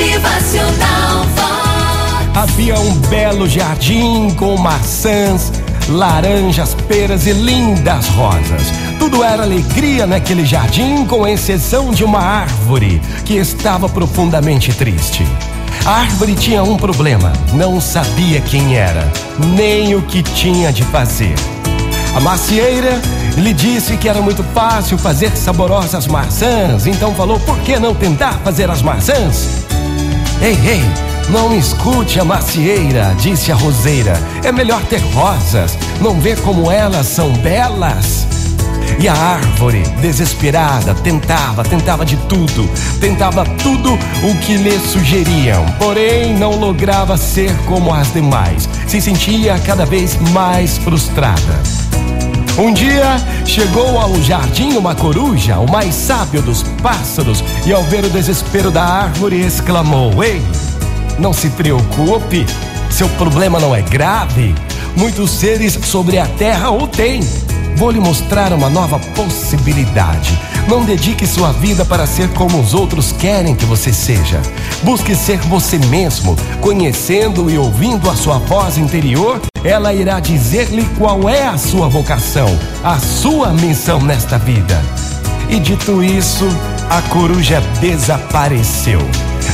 Motivacional Vox. Havia um belo jardim com maçãs, laranjas, peras e lindas rosas. Tudo era alegria naquele jardim, com exceção de uma árvore que estava profundamente triste. A árvore tinha um problema: não sabia quem era, nem o que tinha de fazer. A macieira lhe disse que era muito fácil fazer saborosas maçãs, então falou: por que não tentar fazer as maçãs? Ei, ei, não escute a macieira, disse a roseira. É melhor ter rosas, não vê como elas são belas? E a árvore, desesperada, tentava, tentava de tudo, tentava tudo o que lhe sugeriam, porém não lograva ser como as demais, se sentia cada vez mais frustrada. Um dia chegou ao jardim uma coruja, o mais sábio dos pássaros, e ao ver o desespero da árvore exclamou: Ei, não se preocupe, seu problema não é grave. Muitos seres sobre a terra o têm. Vou lhe mostrar uma nova possibilidade. Não dedique sua vida para ser como os outros querem que você seja. Busque ser você mesmo, conhecendo e ouvindo a sua voz interior. Ela irá dizer-lhe qual é a sua vocação, a sua missão nesta vida. E dito isso, a coruja desapareceu.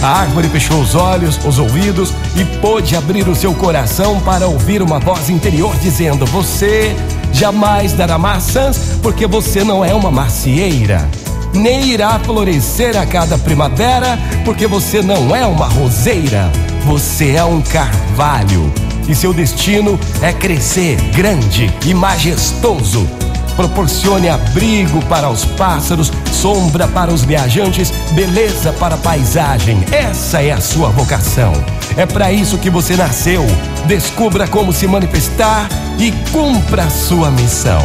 A árvore fechou os olhos, os ouvidos e pôde abrir o seu coração para ouvir uma voz interior dizendo: Você jamais dará maçãs, porque você não é uma macieira. Nem irá florescer a cada primavera, porque você não é uma roseira. Você é um carvalho. E seu destino é crescer grande e majestoso. Proporcione abrigo para os pássaros, sombra para os viajantes, beleza para a paisagem. Essa é a sua vocação. É para isso que você nasceu. Descubra como se manifestar e cumpra a sua missão.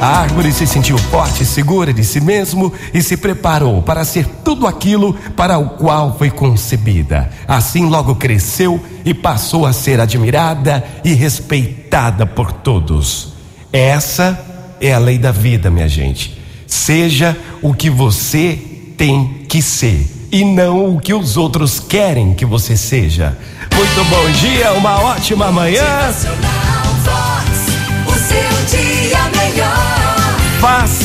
A árvore se sentiu forte e segura de si mesmo e se preparou para ser tudo aquilo para o qual foi concebida. Assim logo cresceu e passou a ser admirada e respeitada por todos. Essa é a lei da vida, minha gente. Seja o que você tem que ser e não o que os outros querem que você seja. Muito bom dia, uma ótima manhã.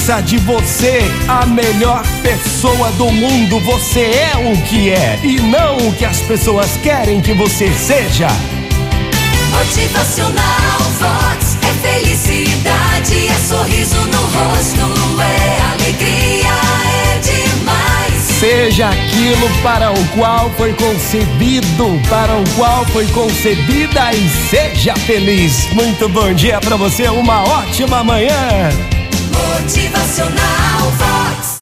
Faça de você a melhor pessoa do mundo. Você é o que é e não o que as pessoas querem que você seja. Motivacional Vox. É felicidade, é sorriso no rosto, é alegria, é demais. Seja aquilo para o qual foi concebido, para o qual foi concebida e seja feliz. Muito bom dia para você, uma ótima manhã. Motivacional Vox.